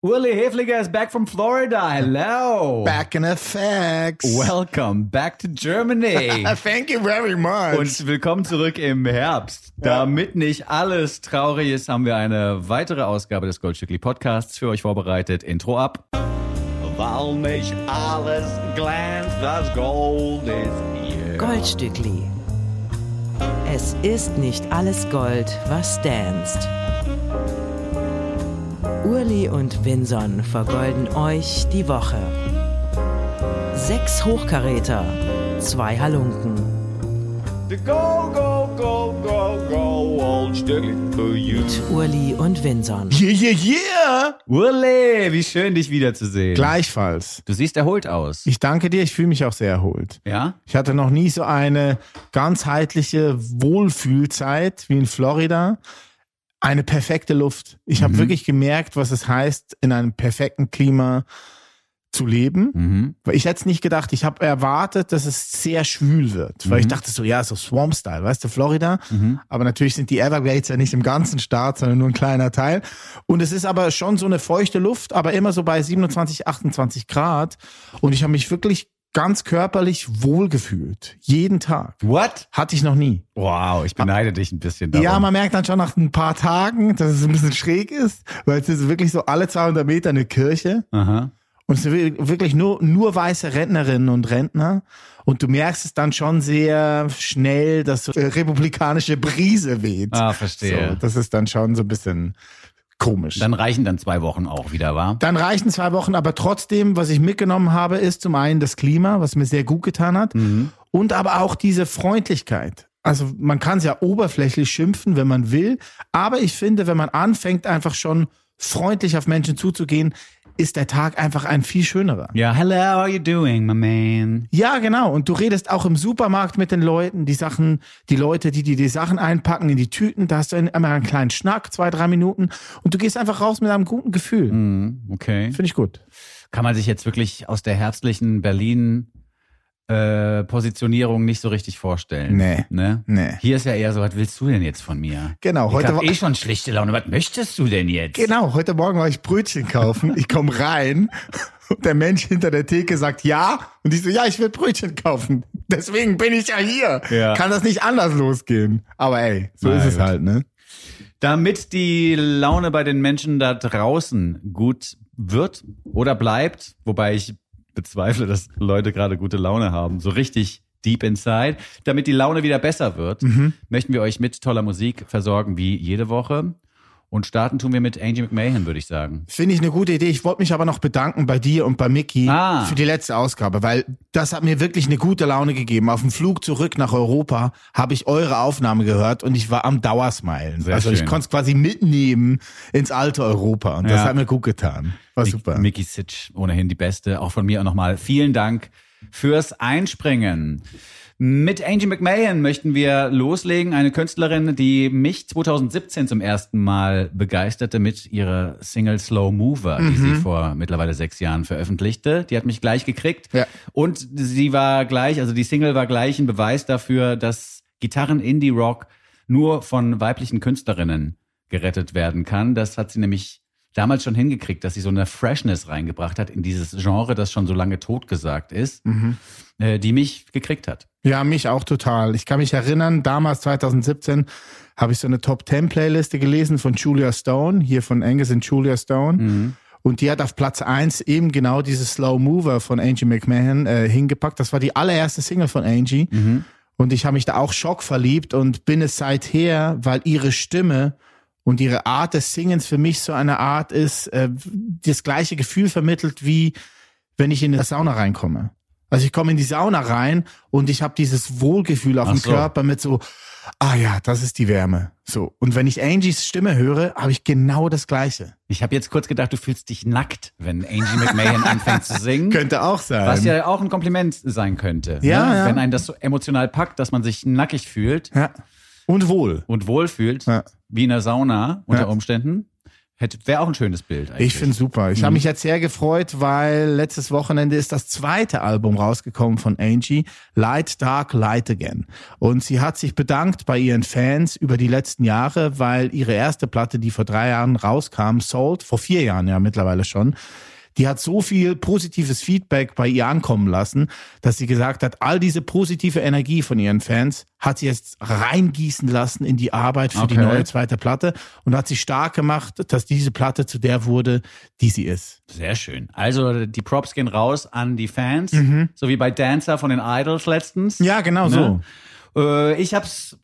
Uli Hefliger is back from Florida. Hello. Back in effects. Welcome back to Germany. Thank you very much. Und willkommen zurück im Herbst. Damit nicht alles traurig ist, haben wir eine weitere Ausgabe des Goldstückli Podcasts für euch vorbereitet. Intro ab. Weil nicht alles glänzt, das Gold ist hier. Goldstückli. Es ist nicht alles Gold, was danst. Urli und Vinson vergolden euch die Woche. Sechs Hochkaräter, zwei Halunken. Go, go, go, go, go, Goldstückli for you. Mit Urli und Vinson. Yeah, yeah, yeah. Uli, wie schön dich wiederzusehen. Gleichfalls. Du siehst erholt aus. Ich danke dir, ich fühle mich auch sehr erholt. Ja? Ich hatte noch nie so eine ganzheitliche Wohlfühlzeit wie in Florida. Eine perfekte Luft. Ich habe wirklich gemerkt, was es heißt, in einem perfekten Klima zu leben. Mhm. Weil ich hätte es nicht gedacht. Ich habe erwartet, dass es sehr schwül wird. Weil ich dachte so, ja, so Swamp-Style, weißt du, Florida. Aber natürlich sind die Everglades ja nicht im ganzen Staat, sondern nur ein kleiner Teil. Und es ist aber schon so eine feuchte Luft, aber immer so bei 27, 28 Grad. Und ich habe mich wirklich ganz körperlich wohlgefühlt. Jeden Tag. What? Hatte ich noch nie. Wow, ich beneide dich ein bisschen darum. Ja, man merkt dann schon nach ein paar Tagen, dass es ein bisschen schräg ist, weil es ist wirklich so alle 200 Meter eine Kirche. Aha. Und es sind wirklich nur, nur weiße Rentnerinnen und Rentner. Und du merkst es dann schon sehr schnell, dass so eine republikanische Brise weht. Ah, verstehe. So, das ist dann schon so ein bisschen komisch. Dann reichen dann zwei Wochen auch wieder, war? Dann reichen zwei Wochen, aber trotzdem, was ich mitgenommen habe, ist zum einen das Klima, was mir sehr gut getan hat. Und aber auch diese Freundlichkeit. Also man kann es ja oberflächlich schimpfen, wenn man will. Aber ich finde, wenn man anfängt, einfach schon freundlich auf Menschen zuzugehen, ist der Tag einfach ein viel schönerer. Ja, hello, how are you doing, my man? Ja, genau. Und du redest auch im Supermarkt mit den Leuten, die Sachen, die Leute, die dir die Sachen einpacken in die Tüten, da hast du immer einen kleinen Schnack, zwei, drei Minuten und du gehst einfach raus mit einem guten Gefühl. Hm, okay. Finde ich gut. Kann man sich jetzt wirklich aus der herzlichen Berlin äh, Positionierung nicht so richtig vorstellen. Nee. Ne? Nee. Hier ist ja eher so, was willst du denn jetzt von mir? Genau, Ich heute war- eh schon schlechte Laune. Was möchtest du denn jetzt? Genau, heute Morgen war ich Brötchen kaufen. Ich komme rein und der Mensch hinter der Theke sagt ja. Und ich so, ja, ich will Brötchen kaufen. Deswegen bin ich ja hier. Ja. Kann das nicht anders losgehen. Aber ey, so Na ist es gut. halt, ne? Damit die Laune bei den Menschen da draußen gut wird oder bleibt, wobei ich bezweifle, dass Leute gerade gute Laune haben, so richtig deep inside, damit die Laune wieder besser wird, möchten wir euch mit toller Musik versorgen wie jede Woche. Und starten tun wir mit Angie McMahon, würde ich sagen. Finde ich eine gute Idee. Ich wollte mich aber noch bedanken bei dir und bei Mickey Ah. für die letzte Ausgabe, weil das hat mir wirklich eine gute Laune gegeben. Auf dem Flug zurück nach Europa habe ich eure Aufnahme gehört und ich war am Dauersmilen. Sehr also ich schön. konnte es quasi mitnehmen ins alte Europa und das Ja. hat mir gut getan. War super. Mickey Sitch, ohnehin die Beste. Auch von mir auch nochmal vielen Dank fürs Einspringen. Mit Angie McMahon möchten wir loslegen. Eine Künstlerin, die mich 2017 zum ersten Mal begeisterte mit ihrer Single Slow Mover, die sie vor mittlerweile sechs Jahren veröffentlichte. Die hat mich gleich gekriegt. Ja. Und sie war gleich, also die Single war gleich ein Beweis dafür, dass Gitarren-Indie-Rock nur von weiblichen Künstlerinnen gerettet werden kann. Das hat sie nämlich damals schon hingekriegt, dass sie so eine Freshness reingebracht hat in dieses Genre, das schon so lange totgesagt ist, äh, die mich gekriegt hat. Ja, mich auch total. Ich kann mich erinnern, damals 2017 habe ich so eine Top 10 Playliste gelesen von Julia Stone, hier von Angus und Julia Stone. Und die hat auf Platz eins eben genau dieses Slow Mover von Angie McMahon äh, hingepackt. Das war die allererste Single von Angie. Und ich habe mich da auch schockverliebt und bin es seither, weil ihre Stimme und ihre Art des Singens für mich so eine Art ist, äh, das gleiche Gefühl vermittelt, wie wenn ich in eine Sauna reinkomme. Also ich komme in die Sauna rein und ich habe dieses Wohlgefühl auf Ach dem so. Körper mit so, ah ja, das ist die Wärme. So. Und wenn ich Angies Stimme höre, habe ich genau das Gleiche. Ich habe jetzt kurz gedacht, du fühlst dich nackt, wenn Angie McMahon anfängt zu singen. Könnte auch sein. Was ja auch ein Kompliment sein könnte. Ja, ne? ja. Wenn einen das so emotional packt, dass man sich nackig fühlt ja. Und wohl. und wohlfühlt, Ja. wie in der Sauna unter Ja. Umständen. Wäre auch ein schönes Bild. Eigentlich. Ich finde super. Ich mhm. habe mich jetzt sehr gefreut, weil letztes Wochenende ist das zweite Album rausgekommen von Angie, Light Dark Light Again. Und sie hat sich bedankt bei ihren Fans über die letzten Jahre, weil ihre erste Platte, die vor drei Jahren rauskam, Sold, vor vier Jahren ja mittlerweile schon, die hat so viel positives Feedback bei ihr ankommen lassen, dass sie gesagt hat, all diese positive Energie von ihren Fans hat sie jetzt reingießen lassen in die Arbeit für okay. die neue zweite Platte und hat sie stark gemacht, dass diese Platte zu der wurde, die sie ist. Sehr schön. Also die Props gehen raus an die Fans, mhm. so wie bei Dancer von den Idols letztens. Ja, genau ne? so. Äh, ich hab's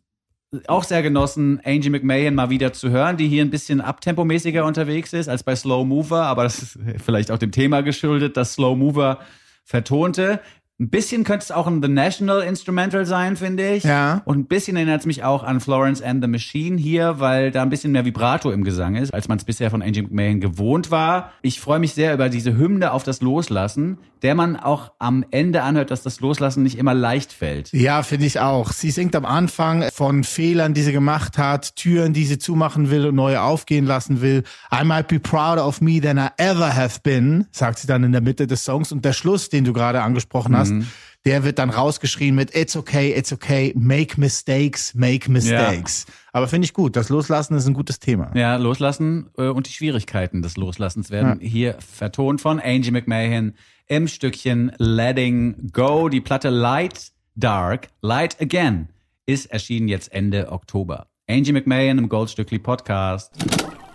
auch sehr genossen, Angie McMahon mal wieder zu hören, die hier ein bisschen abtempomäßiger unterwegs ist als bei Slow Mover, aber das ist vielleicht auch dem Thema geschuldet, dass Slow Mover vertonte. Ein bisschen könnte es auch ein The National Instrumental sein, finde ich. Ja. Und ein bisschen erinnert es mich auch an Florence and the Machine hier, weil da ein bisschen mehr Vibrato im Gesang ist, als man es bisher von Angie McMahon gewohnt war. Ich freue mich sehr über diese Hymne auf das Loslassen, der man auch am Ende anhört, dass das Loslassen nicht immer leicht fällt. Ja, finde ich auch. Sie singt am Anfang von Fehlern, die sie gemacht hat, Türen, die sie zumachen will und neue aufgehen lassen will. I might be prouder of me than I ever have been, sagt sie dann in der Mitte des Songs. Und der Schluss, den du gerade angesprochen hast, hast, mhm. der wird dann rausgeschrien mit It's okay, it's okay, make mistakes, make mistakes. Ja. Aber finde ich gut. Das Loslassen ist ein gutes Thema. Ja, Loslassen äh, und die Schwierigkeiten des Loslassens werden ja. hier vertont von Angie McMahon im Stückchen Letting Go. Die Platte Light Dark, Light Again ist erschienen jetzt Ende Oktober. Angie McMahon im Goldstückli Podcast.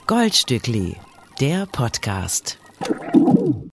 Goldstückli, der Podcast.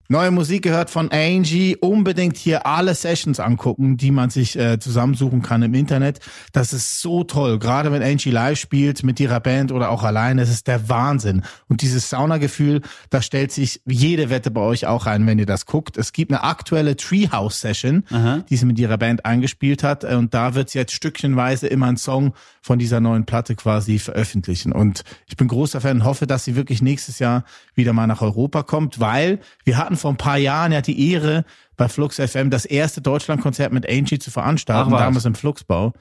Neue Musik gehört von Angie. Unbedingt hier alle Sessions angucken, die man sich äh, zusammensuchen kann im Internet. Das ist so toll. Gerade wenn Angie live spielt mit ihrer Band oder auch alleine, das ist der Wahnsinn. Und dieses Sauna-Gefühl, da stellt sich jede Wette bei euch auch ein, wenn ihr das guckt. Es gibt eine aktuelle Treehouse-Session, die sie mit ihrer Band eingespielt hat. Und da wird sie jetzt stückchenweise immer einen Song von dieser neuen Platte quasi veröffentlichen. Und ich bin großer Fan, hoffe, dass sie wirklich nächstes Jahr wieder mal nach Europa kommt, weil wir hatten vor ein paar Jahren ja die Ehre, bei Flux FM das erste Deutschlandkonzert mit Angie zu veranstalten, Ach, damals im Fluxbau.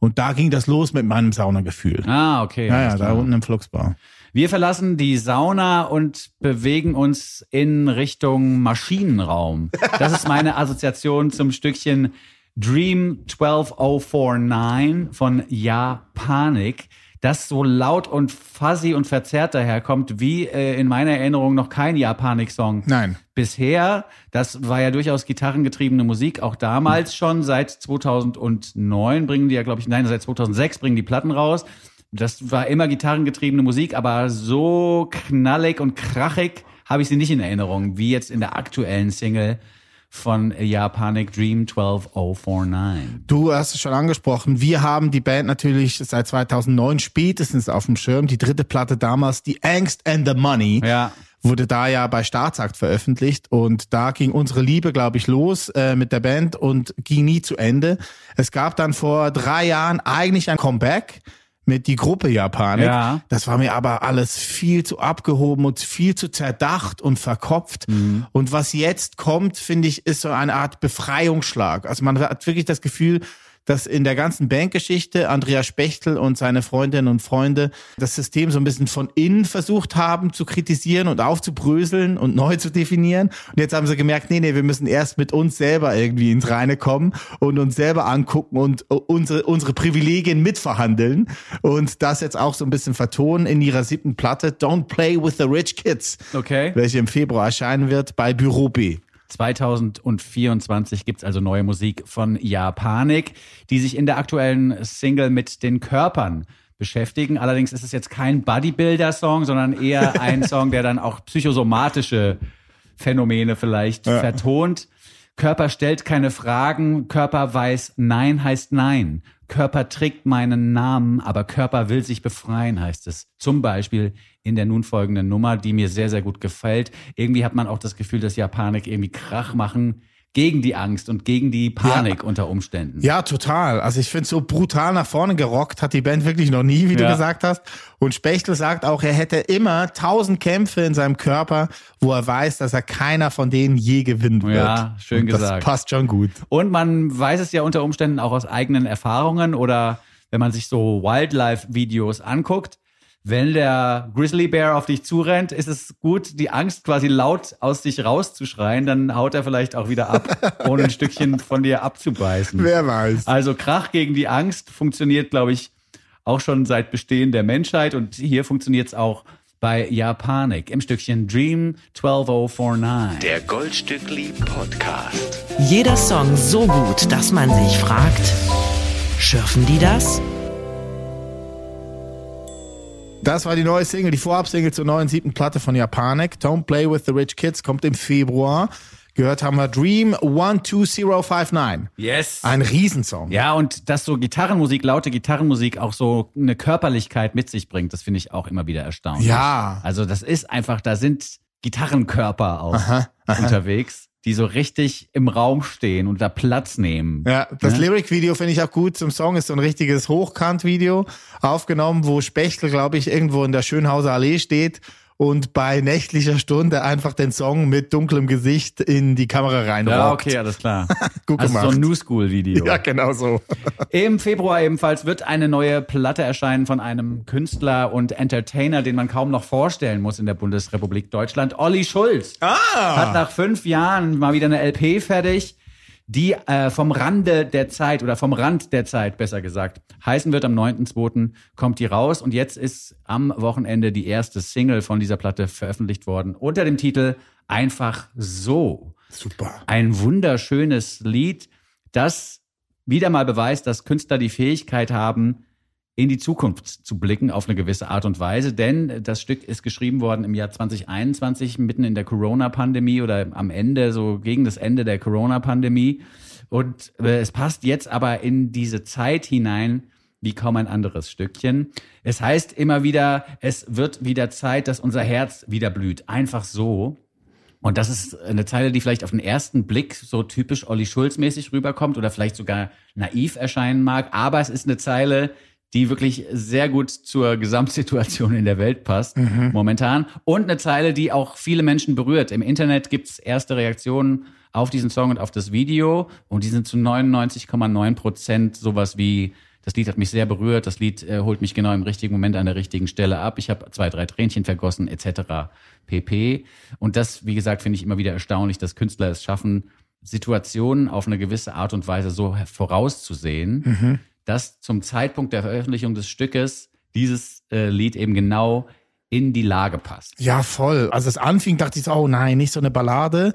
Und da ging das los mit meinem Saunagefühl. Ah, okay. Ja, ja, da unten im Fluxbau. Wir verlassen die Sauna und bewegen uns in Richtung Maschinenraum. Das ist meine Assoziation zum Stückchen Dream 12049 von Japanik das so laut und fuzzy und verzerrt daherkommt, wie äh, in meiner Erinnerung noch kein Japanik-Song. Nein. Bisher, das war ja durchaus gitarrengetriebene Musik, auch damals schon, seit 2009 bringen die ja, glaube ich, nein, seit 2006 bringen die Platten raus. Das war immer gitarrengetriebene Musik, aber so knallig und krachig habe ich sie nicht in Erinnerung, wie jetzt in der aktuellen Single von Japanic Dream 12049. Du hast es schon angesprochen. Wir haben die Band natürlich seit 2009 spätestens auf dem Schirm. Die dritte Platte damals, die Angst and the Money. Ja wurde da ja bei Staatsakt veröffentlicht und da ging unsere Liebe, glaube ich, los äh, mit der Band und ging nie zu Ende. Es gab dann vor drei Jahren eigentlich ein Comeback mit die Gruppe Japanik. Ja. Das war mir aber alles viel zu abgehoben und viel zu zerdacht und verkopft. Mhm. Und was jetzt kommt, finde ich, ist so eine Art Befreiungsschlag. Also man hat wirklich das Gefühl, dass in der ganzen Bankgeschichte Andreas Spechtel und seine Freundinnen und Freunde das System so ein bisschen von innen versucht haben zu kritisieren und aufzubröseln und neu zu definieren. Und jetzt haben sie gemerkt, nee, nee, wir müssen erst mit uns selber irgendwie ins Reine kommen und uns selber angucken und unsere, unsere Privilegien mitverhandeln. Und das jetzt auch so ein bisschen vertonen in ihrer siebten Platte, Don't Play with the Rich Kids. Okay. Welche im Februar erscheinen wird bei Büro B. 2024 gibt's also neue Musik von Japanik, die sich in der aktuellen Single mit den Körpern beschäftigen. Allerdings ist es jetzt kein Bodybuilder-Song, sondern eher ein Song, der dann auch psychosomatische Phänomene vielleicht ja. vertont. Körper stellt keine Fragen, Körper weiß Nein heißt Nein. Körper trägt meinen Namen, aber Körper will sich befreien, heißt es. Zum Beispiel in der nun folgenden Nummer, die mir sehr, sehr gut gefällt. Irgendwie hat man auch das Gefühl, dass Japanik irgendwie Krach machen gegen die Angst und gegen die Panik ja. unter Umständen. Ja, total. Also ich finde, so brutal nach vorne gerockt hat die Band wirklich noch nie, wie ja. du gesagt hast. Und Spechtel sagt auch, er hätte immer tausend Kämpfe in seinem Körper, wo er weiß, dass er keiner von denen je gewinnen wird. Ja, schön und gesagt. Das passt schon gut. Und man weiß es ja unter Umständen auch aus eigenen Erfahrungen oder wenn man sich so Wildlife-Videos anguckt, wenn der Grizzly Bear auf dich zurennt, ist es gut, die Angst quasi laut aus dich rauszuschreien, dann haut er vielleicht auch wieder ab, ohne ein Stückchen von dir abzubeißen. Wer weiß. Also Krach gegen die Angst funktioniert, glaube ich, auch schon seit Bestehen der Menschheit und hier funktioniert es auch bei Japanik im Stückchen Dream 12049. Der Goldstückli Podcast. Jeder Song so gut, dass man sich fragt, schürfen die das? Das war die neue Single, die Vorabsingle zur neuen siebten Platte von Japanik. Don't Play with the Rich Kids kommt im Februar. Gehört haben wir Dream 12059. Yes. Ein Riesensong. Ja, und dass so Gitarrenmusik, laute Gitarrenmusik auch so eine Körperlichkeit mit sich bringt, das finde ich auch immer wieder erstaunlich. Ja. Also das ist einfach, da sind Gitarrenkörper auch unterwegs, die so richtig im Raum stehen und da Platz nehmen. Ja, das Ne? Lyric-Video finde ich auch gut zum Song. Ist so ein richtiges Hochkant-Video aufgenommen, wo Spechtel, glaube ich, irgendwo in der Schönhauser Allee steht und bei nächtlicher Stunde einfach den Song mit dunklem Gesicht in die Kamera reinrockt. Ja, okay, alles klar. Gut also so gemacht. ein New School Video. Ja, genau so. Im Februar ebenfalls wird eine neue Platte erscheinen von einem Künstler und Entertainer, den man kaum noch vorstellen muss in der Bundesrepublik Deutschland. Olli Schulz Ah! hat nach fünf Jahren mal wieder eine LP fertig, die äh, vom Rande der Zeit oder vom Rand der Zeit, besser gesagt, heißen wird. Am 9.2. kommt die raus und jetzt ist am Wochenende die erste Single von dieser Platte veröffentlicht worden unter dem Titel Einfach so. Super. Ein wunderschönes Lied, das wieder mal beweist, dass Künstler die Fähigkeit haben, in die Zukunft zu blicken auf eine gewisse Art und Weise. Denn das Stück ist geschrieben worden im Jahr 2021, mitten in der Corona-Pandemie oder am Ende, so gegen das Ende der Corona-Pandemie. Und äh, es passt jetzt aber in diese Zeit hinein, wie kaum ein anderes Stückchen. Es heißt immer wieder, es wird wieder Zeit, dass unser Herz wieder blüht. Einfach so. Und das ist eine Zeile, die vielleicht auf den ersten Blick so typisch Olli Schulz mäßig rüberkommt oder vielleicht sogar naiv erscheinen mag. Aber es ist eine Zeile, die wirklich sehr gut zur Gesamtsituation in der Welt passt momentan. Und eine Zeile, die auch viele Menschen berührt. Im Internet gibt's erste Reaktionen auf diesen Song und auf das Video. Und die sind zu 99,9 Prozent sowas wie, das Lied hat mich sehr berührt, das Lied äh, holt mich genau im richtigen Moment an der richtigen Stelle ab. Ich habe zwei, drei Tränchen vergossen, etc. pp. Und das, wie gesagt, finde ich immer wieder erstaunlich, dass Künstler es schaffen, Situationen auf eine gewisse Art und Weise so vorauszusehen, dass zum Zeitpunkt der Veröffentlichung des Stückes dieses äh, Lied eben genau in die Lage passt. Ja, voll. Als es anfing, dachte ich so, oh nein, nicht so eine Ballade.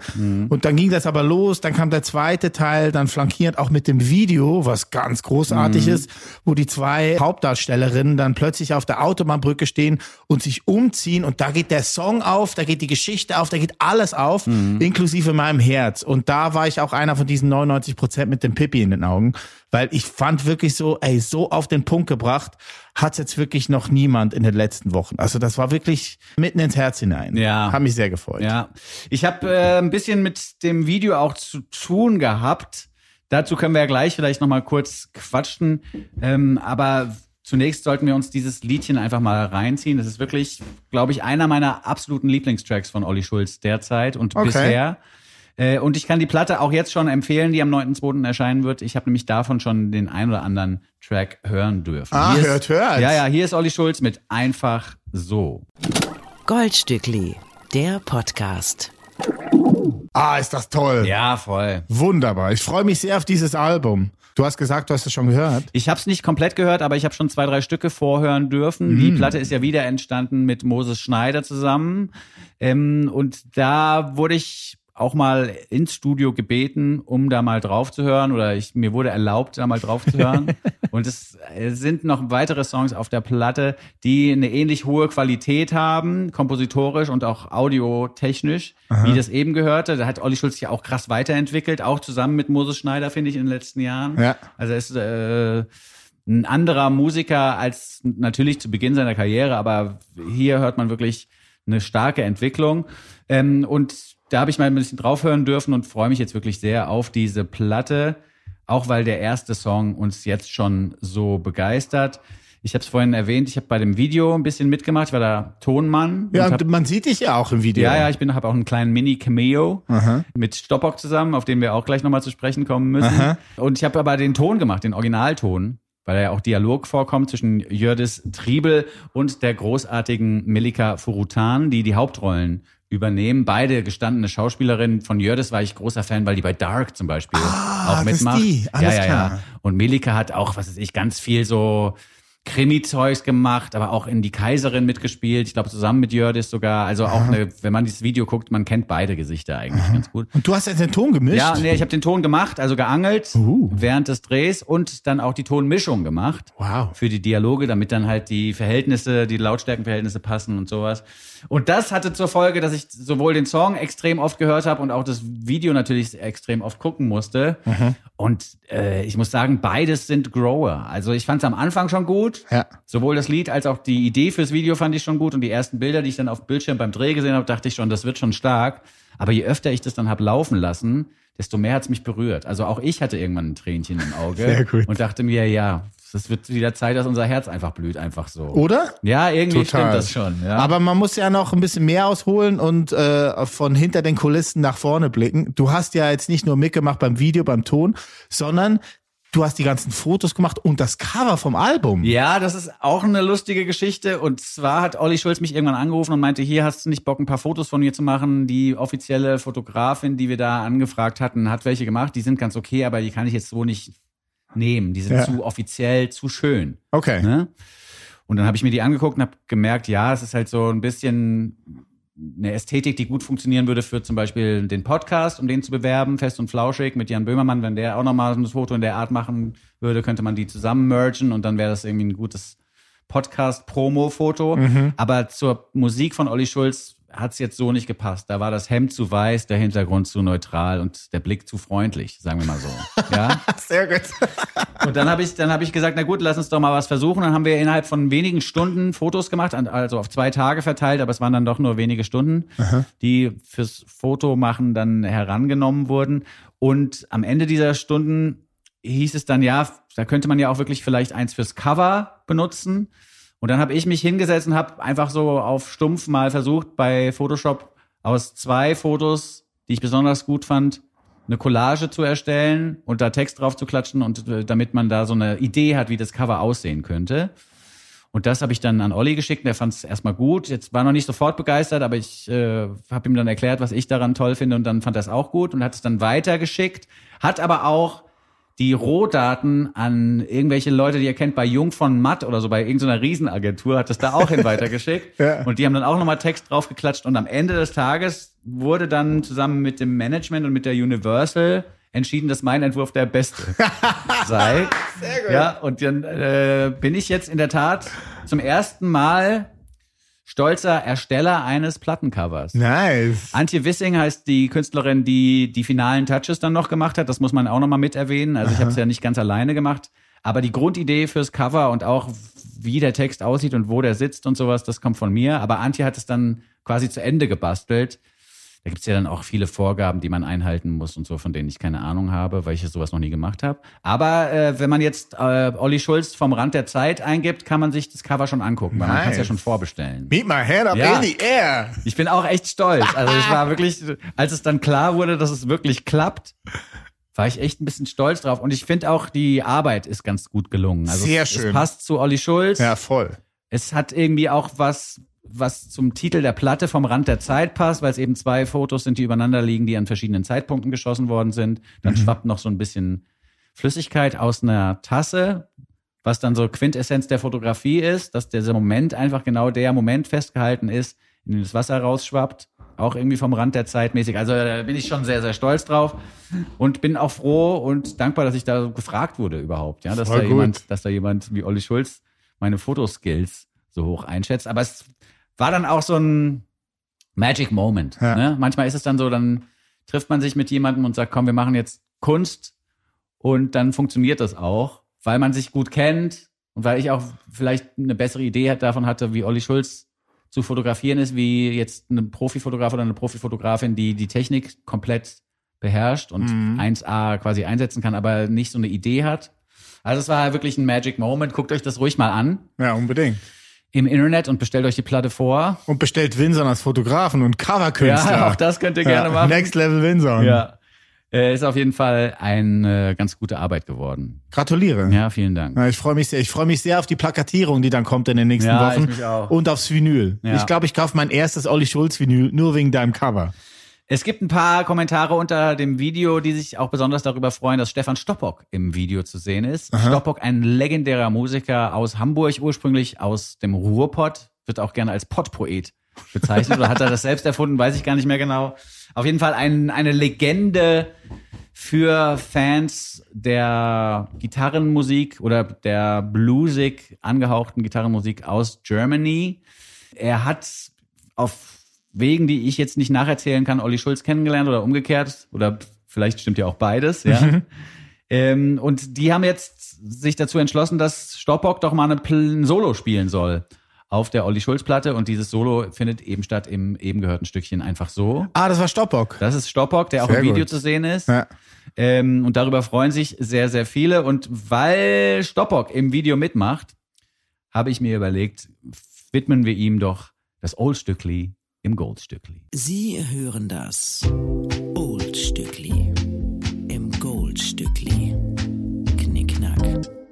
Und dann ging das aber los, dann kam der zweite Teil, dann flankierend auch mit dem Video, was ganz großartig ist, wo die zwei Hauptdarstellerinnen dann plötzlich auf der Autobahnbrücke stehen und sich umziehen und da geht der Song auf, da geht die Geschichte auf, da geht alles auf, inklusive meinem Herz. Und da war ich auch einer von diesen 99 Prozent mit dem Pippi in den Augen, weil ich fand wirklich so, ey, so auf den Punkt gebracht, hat's jetzt wirklich noch niemand in den letzten Wochen. Also das war wirklich mitten ins Herz hinein. Ja. Hat mich sehr gefreut. Ja, ich habe äh, ein bisschen mit dem Video auch zu tun gehabt. Dazu können wir ja gleich vielleicht noch mal kurz quatschen. Ähm, aber zunächst sollten wir uns dieses Liedchen einfach mal reinziehen. Das ist wirklich, glaube ich, einer meiner absoluten Lieblingstracks von Olli Schulz derzeit und Okay. bisher. Äh, und ich kann die Platte auch jetzt schon empfehlen, die am 9.2. erscheinen wird. Ich habe nämlich davon schon den ein oder anderen Track hören dürfen. Ah, Hier hört, ist, hört. Ja, ja, hier ist Olli Schulz mit Einfach so. Goldstückli, der Podcast. Ah, ist das toll. Ja, voll. Wunderbar. Ich freue mich sehr auf dieses Album. Du hast gesagt, du hast es schon gehört. Ich habe es nicht komplett gehört, aber ich habe schon zwei, drei Stücke vorhören dürfen. Die Platte ist ja wieder entstanden mit Moses Schneider zusammen. Ähm, und da wurde ich auch mal ins Studio gebeten, um da mal drauf zu hören oder ich, mir wurde erlaubt, da mal drauf zu hören. und es äh, sind noch weitere Songs auf der Platte, die eine ähnlich hohe Qualität haben, kompositorisch und auch audiotechnisch, wie das eben gehörte. Da hat Olli Schulz ja auch krass weiterentwickelt, auch zusammen mit Moses Schneider, finde ich, in den letzten Jahren. Ja. Also er ist äh, ein anderer Musiker als natürlich zu Beginn seiner Karriere, aber hier hört man wirklich eine starke Entwicklung. Ähm, und da habe ich mal ein bisschen draufhören dürfen und freue mich jetzt wirklich sehr auf diese Platte, auch weil der erste Song uns jetzt schon so begeistert. Ich habe es vorhin erwähnt, ich habe bei dem Video ein bisschen mitgemacht, ich war da Tonmann. Ja, hab, man sieht dich ja auch im Video. ja, ja, ich bin habe auch einen kleinen Mini-Cameo mit Stoppock zusammen, auf den wir auch gleich nochmal zu sprechen kommen müssen. Und ich habe aber den Ton gemacht, den Originalton. weil ja auch Dialog vorkommt zwischen Jördis Triebel und der großartigen Melika Furutan, die die Hauptrollen übernehmen. Beide gestandene Schauspielerinnen. Von Jördis war ich großer Fan, weil die bei Dark zum Beispiel Ah, auch das ist mitmacht. die. Alles ja, ja, klar. ja. Und Melika hat auch, was weiß ich, ganz viel so Krimi-Zeugs gemacht, aber auch in Die Kaiserin mitgespielt. Ich glaube, zusammen mit Jördis sogar. Also auch eine, wenn man dieses Video guckt, man kennt beide Gesichter eigentlich ganz gut. Und du hast jetzt den Ton gemischt? Ja, nee, ich habe den Ton gemacht, also geangelt Uh. während des Drehs und dann auch die Tonmischung gemacht. Wow. Für die Dialoge, damit dann halt die Verhältnisse, die Lautstärkenverhältnisse passen und sowas. Und das hatte zur Folge, dass ich sowohl den Song extrem oft gehört habe und auch das Video natürlich extrem oft gucken musste. Mhm. Und äh, ich muss sagen, beides sind Grower. Also ich fand es am Anfang schon gut. Ja. Sowohl das Lied als auch die Idee fürs Video fand ich schon gut und die ersten Bilder, die ich dann auf Bildschirm beim Dreh gesehen habe, dachte ich schon, das wird schon stark. Aber je öfter ich das dann hab laufen lassen, desto mehr hat's mich berührt. Also auch ich hatte irgendwann ein Tränchen im Auge und dachte mir, ja, es wird wieder Zeit, dass unser Herz einfach blüht, einfach so. Oder? Ja, irgendwie Total. stimmt das schon. Ja. Aber man muss ja noch ein bisschen mehr ausholen und äh, von hinter den Kulissen nach vorne blicken. Du hast ja jetzt nicht nur mitgemacht beim Video, beim Ton, sondern du hast die ganzen Fotos gemacht und das Cover vom Album. Ja, das ist auch eine lustige Geschichte. Und zwar hat Olli Schulz mich irgendwann angerufen und meinte, hier hast du nicht Bock, ein paar Fotos von mir zu machen. Die offizielle Fotografin, die wir da angefragt hatten, hat welche gemacht. Die sind ganz okay, aber die kann ich jetzt so nicht nehmen. Die sind Ja. zu offiziell, zu schön. Okay. Ne? Und dann habe ich mir die angeguckt und habe gemerkt, ja, es ist halt so ein bisschen eine Ästhetik, die gut funktionieren würde für zum Beispiel den Podcast, um den zu bewerben, fest und flauschig mit Jan Böhmermann. Wenn der auch nochmal ein Foto in der Art machen würde, könnte man die zusammen mergen und dann wäre das irgendwie ein gutes Podcast-Promo-Foto. Aber zur Musik von Olli Schulz hat's jetzt so nicht gepasst. Da war das Hemd zu weiß, der Hintergrund zu neutral und der Blick zu freundlich, sagen wir mal so. Ja. Sehr gut. Und dann habe ich, dann habe ich gesagt, na gut, lass uns doch mal was versuchen. Dann haben wir innerhalb von wenigen Stunden Fotos gemacht, also auf zwei Tage verteilt, aber es waren dann doch nur wenige Stunden, die fürs Fotomachen dann herangenommen wurden. Und am Ende dieser Stunden hieß es dann, ja, da könnte man ja auch wirklich vielleicht eins fürs Cover benutzen. Und dann habe ich mich hingesetzt und habe einfach so auf stumpf mal versucht, bei Photoshop aus zwei Fotos, die ich besonders gut fand, eine Collage zu erstellen und da Text drauf zu klatschen und äh, damit man da so eine Idee hat, wie das Cover aussehen könnte. Und das habe ich dann an Olli geschickt und der fand es erstmal gut. Jetzt war noch nicht sofort begeistert, aber ich äh, habe ihm dann erklärt, was ich daran toll finde und dann fand er es auch gut und hat es dann weitergeschickt. Hat aber auch die Rohdaten an irgendwelche Leute, die ihr kennt, bei Jung von Matt oder so, bei irgendeiner Riesenagentur, hat das da auch hin weitergeschickt. Ja. Und die haben dann auch nochmal Text draufgeklatscht und am Ende des Tages wurde dann zusammen mit dem Management und mit der Universal entschieden, dass mein Entwurf der beste sei. Sehr gut. Ja, und dann äh, bin ich jetzt in der Tat zum ersten Mal stolzer Ersteller eines Plattencovers. Nice. Antje Wissing heißt die Künstlerin, die die finalen Touches dann noch gemacht hat. Das muss man auch noch mal mit erwähnen. Also ich habe es ja nicht ganz alleine gemacht. Aber die Grundidee fürs Cover und auch wie der Text aussieht und wo der sitzt und sowas, das kommt von mir. Aber Antje hat es dann quasi zu Ende gebastelt. Da gibt's ja dann auch viele Vorgaben, die man einhalten muss und so, von denen ich keine Ahnung habe, weil ich sowas noch nie gemacht habe. Aber äh, wenn man jetzt äh, Olli Schulz vom Rand der Zeit eingibt, kann man sich das Cover schon angucken, weil man kann es ja Nice. schon vorbestellen. Meet my head up Ja. in the air. Ich bin auch echt stolz. Also ich war wirklich, als es dann klar wurde, dass es wirklich klappt, war ich echt ein bisschen stolz drauf. Und ich finde auch, die Arbeit ist ganz gut gelungen. Also Sehr es, schön. Es passt zu Olli Schulz. Ja, voll. Es hat irgendwie auch was, was zum Titel der Platte vom Rand der Zeit passt, weil es eben zwei Fotos sind, die übereinander liegen, die an verschiedenen Zeitpunkten geschossen worden sind. Dann schwappt noch so ein bisschen Flüssigkeit aus einer Tasse, was dann so Quintessenz der Fotografie ist, dass dieser Moment einfach genau der Moment festgehalten ist, in dem das Wasser rausschwappt. Auch irgendwie vom Rand der Zeit mäßig. Also da bin ich schon sehr, sehr stolz drauf und bin auch froh und dankbar, dass ich da gefragt wurde überhaupt. Ja, dass Voll da gut. jemand, dass da jemand wie Olli Schulz meine Fotoskills so hoch einschätzt. Aber es war dann auch so ein Magic Moment. Ja. Ne? Manchmal ist es dann so, dann trifft man sich mit jemandem und sagt, komm, wir machen jetzt Kunst und dann funktioniert das auch, weil man sich gut kennt und weil ich auch vielleicht eine bessere Idee davon hatte, wie Olli Schulz zu fotografieren ist, wie jetzt ein Profifotograf oder eine Profifotografin, die die Technik komplett beherrscht und Mhm. 1A quasi einsetzen kann, aber nicht so eine Idee hat. Also es war wirklich ein Magic Moment. Guckt euch das ruhig mal an Ja, unbedingt. Im Internet und bestellt euch die Platte vor. Und bestellt Winson als Fotografen und Coverkünstler. Ja, auch das könnt ihr gerne Ja, machen. Next Level Winson. Ja. Äh, ist auf jeden Fall eine ganz gute Arbeit geworden. Gratuliere. Ja, vielen Dank. Ja, ich freue mich sehr. Ich freue mich sehr auf die Plakatierung, die dann kommt in den nächsten Ja, Wochen. ich mich auch. Und aufs Vinyl. Ja. Ich glaube, ich kaufe mein erstes Olli Schulz Vinyl nur wegen deinem Cover. Es gibt ein paar Kommentare unter dem Video, die sich auch besonders darüber freuen, dass Stefan Stoppock im Video zu sehen ist. Stoppock, ein legendärer Musiker aus Hamburg, ursprünglich aus dem Ruhrpott, wird auch gerne als Pottpoet bezeichnet. Oder hat er das selbst erfunden, weiß ich gar nicht mehr genau. Auf jeden Fall ein, eine Legende für Fans der Gitarrenmusik oder der bluesig angehauchten Gitarrenmusik aus Germany. Er hat auf Wegen, die ich jetzt nicht nacherzählen kann, Olli Schulz kennengelernt oder umgekehrt. Oder vielleicht stimmt ja auch beides, ja. ähm, und die haben jetzt sich dazu entschlossen, dass Stoppock doch mal ein Solo spielen soll auf der Olli Schulz Platte. Und dieses Solo findet eben statt im eben gehörten Stückchen einfach so. Ah, das war Stoppock. Das ist Stoppock, der auch Sehr im Video gut. zu sehen ist. Ja. Ähm, und darüber freuen sich sehr, sehr viele. Und weil Stoppock im Video mitmacht, habe ich mir überlegt, widmen wir ihm doch das Oldstückli im Goldstückli. Sie hören das Oldstückli im Goldstückli. Knickknack.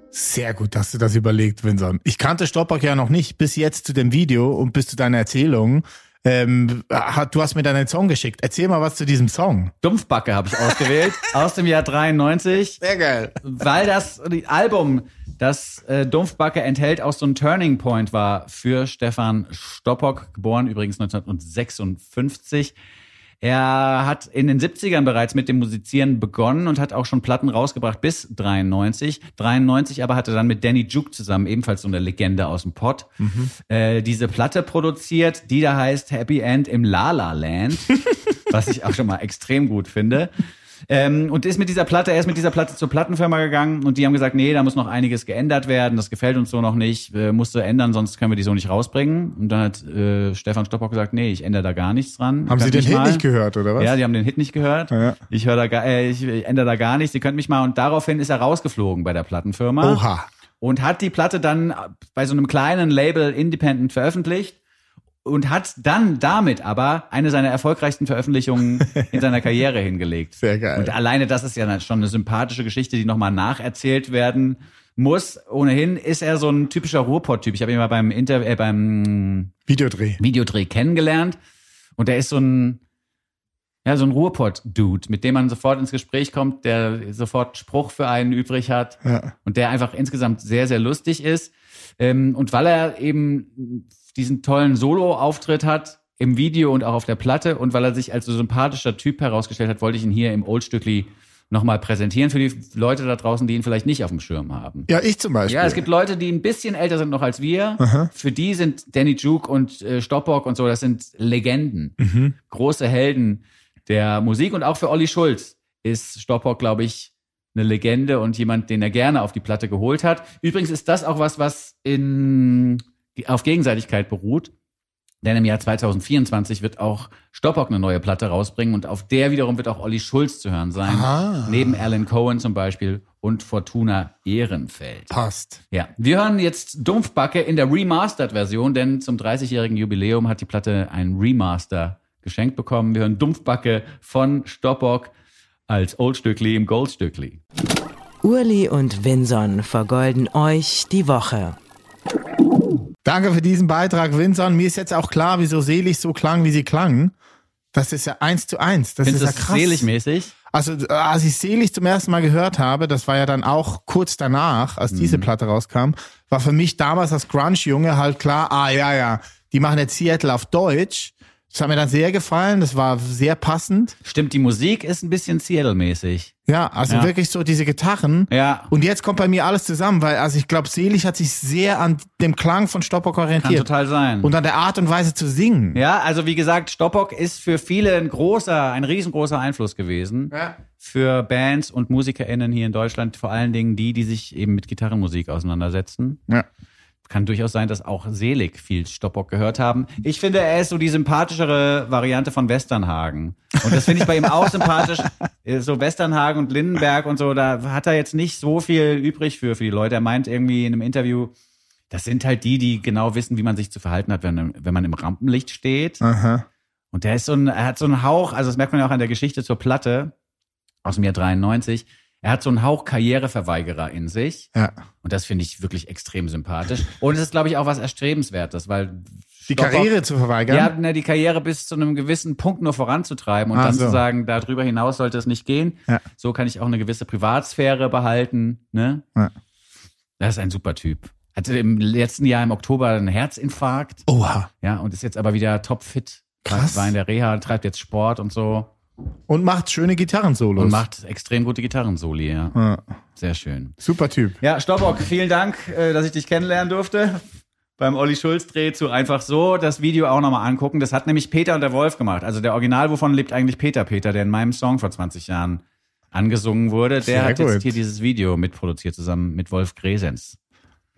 Sehr gut, dass du das überlegt, Vincent. Ich kannte Stoppock ja noch nicht bis jetzt zu dem Video und bis zu deiner Erzählung. Ähm, hat- du hast mir deinen Song geschickt. Erzähl mal was zu diesem Song. Dumpfbacke habe ich ausgewählt aus dem Jahr 93. Sehr geil. weil das Album, das äh, Dumpfbacke enthält, auch so ein Turning Point war für Stefan Stoppock, geboren übrigens 1956. Er hat in den 70ern bereits mit dem Musizieren begonnen und hat auch schon Platten rausgebracht bis 93. 93 aber hatte dann mit Danny Juke zusammen, ebenfalls so eine Legende aus dem Pott, äh, diese Platte produziert, die da heißt Happy End im La La Land, was ich auch schon mal extrem gut finde. Ähm, und ist mit dieser Platte, er ist mit dieser Platte zur Plattenfirma gegangen und die haben gesagt, nee, da muss noch einiges geändert werden, das gefällt uns so noch nicht, äh, musst du ändern, sonst können wir die so nicht rausbringen. Und dann hat äh, Stefan Stoppock gesagt, nee, ich ändere da gar nichts dran. Haben Sie den Hit mal- nicht gehört, oder was? Ja, die haben den Hit nicht gehört. Ja. Ich höre da gar, äh, ich ändere da gar nichts, ihr könnt mich mal. Und daraufhin ist er rausgeflogen bei der Plattenfirma Oha. und hat die Platte dann bei so einem kleinen Label Independent veröffentlicht und hat dann damit aber eine seiner erfolgreichsten Veröffentlichungen in seiner Karriere hingelegt. Sehr geil. Und alleine das ist ja schon eine sympathische Geschichte, die nochmal nacherzählt werden muss. Ohnehin ist er so ein typischer Ruhrpott-Typ. Ich habe ihn mal beim Inter äh, beim Videodreh. Videodreh kennengelernt und der ist so ein ja, so ein Ruhrpott-Dude, mit dem man sofort ins Gespräch kommt, der sofort Spruch für einen übrig hat Ja. und der einfach insgesamt sehr, sehr lustig ist. Ähm, und weil er eben diesen tollen Solo-Auftritt hat im Video und auch auf der Platte und weil er sich als so sympathischer Typ herausgestellt hat, wollte ich ihn hier im Oldstückli nochmal präsentieren für die Leute da draußen, die ihn vielleicht nicht auf dem Schirm haben. Ja, ich zum Beispiel. Ja, es gibt Leute, die ein bisschen älter sind noch als wir. Für die sind Danny Juke und äh, Stoppock und so, das sind Legenden. Mhm. Große Helden der Musik. Und auch für Olli Schulz ist Stoppock, glaube ich, eine Legende und jemand, den er gerne auf die Platte geholt hat. Übrigens ist das auch was, was in, auf Gegenseitigkeit beruht. Denn im Jahr 2024 wird auch Stoppock eine neue Platte rausbringen und auf der wiederum wird auch Olli Schulz zu hören sein. Ah. Neben Alan Cohen zum Beispiel und Fortuna Ehrenfeld. Passt. Ja, wir hören jetzt Dumpfbacke in der Remastered-Version, denn zum 30-jährigen Jubiläum hat die Platte ein Remaster geschenkt bekommen. Wir hören Dumpfbacke von Stoppock als Oldstückli im Goldstückli. Urli und Vinson vergolden euch die Woche. Danke für diesen Beitrag, Vincent. Mir ist jetzt auch klar, wieso selig so klang, wie sie klang. Das ist ja eins zu eins. Das Findest ist ja krass. seligmäßig? Also, als ich selig zum ersten Mal gehört habe, das war ja dann auch kurz danach, als Mhm. diese Platte rauskam, war für mich damals als Grunge-Junge halt klar, ah ja, ja, die machen jetzt Seattle auf Deutsch. Das hat mir dann sehr gefallen, das war sehr passend. Stimmt, die Musik ist ein bisschen Seattle-mäßig. Ja, also Ja. wirklich so diese Gitarren. Ja. Und jetzt kommt bei mir alles zusammen, weil also ich glaube, Selig hat sich sehr an dem Klang von Stoppock Kann orientiert total sein. und an der Art und Weise zu singen. ja, also wie gesagt, Stoppock ist für viele ein großer, ein riesengroßer Einfluss gewesen. Ja. Für Bands und MusikerInnen hier in Deutschland, vor allen Dingen die, die sich eben mit Gitarrenmusik auseinandersetzen. Ja. Kann durchaus sein, dass auch Selig viel Stoppock gehört haben. Ich finde, er ist so die sympathischere Variante von Westernhagen. Und das finde ich bei ihm auch sympathisch. So Westernhagen und Lindenberg und so, da hat er jetzt nicht so viel übrig für, für die Leute. Er meint irgendwie in einem Interview, das sind halt die, die genau wissen, wie man sich zu verhalten hat, wenn, wenn man im Rampenlicht steht. Aha. Und der ist so ein, er hat so einen Hauch, also das merkt man ja auch an der Geschichte zur Platte. aus dem Jahr 93. Er hat so einen Hauch Karriereverweigerer in sich. Ja. Und das finde ich wirklich extrem sympathisch. Und es ist, glaube ich, auch was Erstrebenswertes, weil Die Karriere zu verweigern. ja, ne, die Karriere bis zu einem gewissen Punkt nur voranzutreiben und Ah, dann so. zu sagen, darüber hinaus sollte es nicht gehen. Ja. So kann ich auch eine gewisse Privatsphäre behalten. Ne? Ja. Das ist ein super Typ. Hatte im letzten Jahr im Oktober einen Herzinfarkt, Oha. ja, und ist jetzt aber wieder topfit. Krass. War in der Reha, treibt jetzt Sport und so Und macht schöne Gitarrensolos. und macht extrem gute Gitarrensoli, ja. Ja. Sehr schön. Super Typ. Ja, Stoppock, vielen Dank, äh, dass ich dich kennenlernen durfte. Beim Olli Schulz Dreh zu einfach so das Video auch nochmal angucken. Das hat nämlich Peter und der Wolf gemacht. Also der Original, wovon lebt eigentlich Peter Peter, der in meinem Song vor 20 Jahren angesungen wurde. Der Sehr hat gut. jetzt hier dieses Video mitproduziert zusammen mit Wolf Gresens.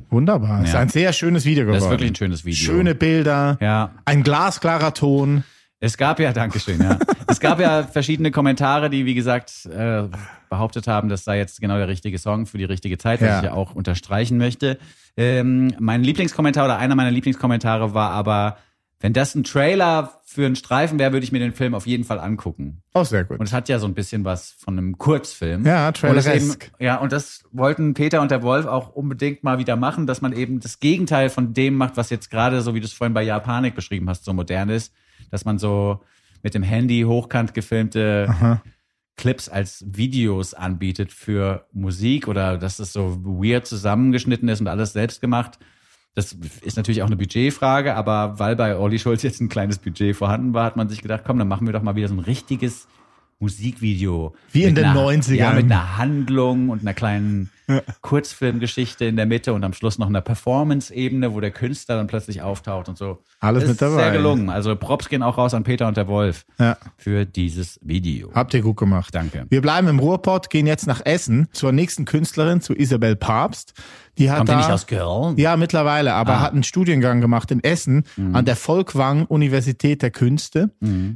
Wunderbar. Ist Ja. ein sehr schönes Video geworden. Das ist wirklich ein schönes Video. Schöne Bilder. Ja, Ein glasklarer Ton. Es gab ja, Dankeschön, ja. es gab ja verschiedene Kommentare, die, wie gesagt, äh, behauptet haben, das sei jetzt genau der richtige Song für die richtige Zeit, was Ja. ich ja auch unterstreichen möchte. Ähm, mein Lieblingskommentar oder einer meiner Lieblingskommentare war aber, wenn das ein Trailer für einen Streifen wäre, würde ich mir den Film auf jeden Fall angucken. Auch sehr gut. Und es hat ja so ein bisschen was von einem Kurzfilm. Ja, Und das eben, traileresk. ja, und das wollten Peter und der Wolf auch unbedingt mal wieder machen, dass man eben das Gegenteil von dem macht, was jetzt gerade, so wie du es vorhin bei Japanik beschrieben hast, so modern ist, dass man so mit dem Handy hochkant gefilmte Clips als Videos anbietet für Musik oder dass es so weird zusammengeschnitten ist und alles selbst gemacht. Das ist natürlich auch eine Budgetfrage, aber weil bei Olli Schulz jetzt ein kleines Budget vorhanden war, hat man sich gedacht, komm, dann machen wir doch mal wieder so ein richtiges Musikvideo. Wie in den einer, 90ern. Ja, mit einer Handlung und einer kleinen Kurzfilmgeschichte in der Mitte und am Schluss noch einer Performance-Ebene, wo der Künstler dann plötzlich auftaucht und so. Alles Das mit dabei. Sehr gelungen. Also Props gehen auch raus an Peter und der Wolf Ja. für dieses Video. Habt ihr gut gemacht. Danke. Wir bleiben im Ruhrpott, gehen jetzt nach Essen zur nächsten Künstlerin, zu Isabel Papst. Die hat Kommt da, die nicht aus Köln? Ja, mittlerweile, aber Ah. hat einen Studiengang gemacht in Essen an der Volkwang Universität der Künste.